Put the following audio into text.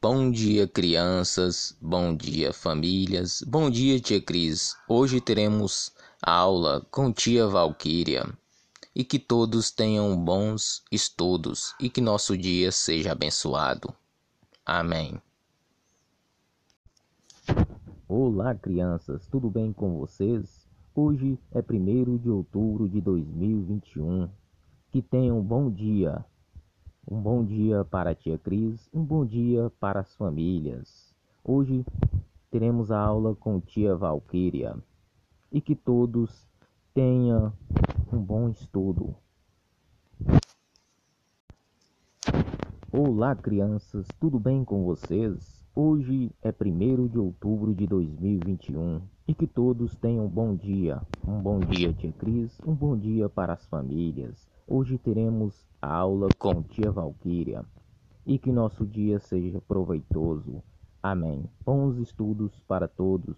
Bom dia, crianças. Bom dia, famílias. Bom dia, tia Cris. Hoje teremos aula com tia Valquíria. E que todos tenham bons estudos e que nosso dia seja abençoado. Amém. Olá, crianças. Tudo bem com vocês? Hoje é 1 de outubro de 2021. Que tenham um bom dia. Um bom dia para a tia Cris, um bom dia para as famílias. Hoje teremos a aula com tia Valquíria e que todos tenham um bom estudo. Olá, crianças, tudo bem com vocês? Hoje é 1 de outubro de 2021 e que todos tenham um bom dia. Um bom dia, tia Cris, um bom dia para as famílias. Hoje teremos a aula com tia Valquíria e que nosso dia seja proveitoso. Amém. Bons estudos para todos.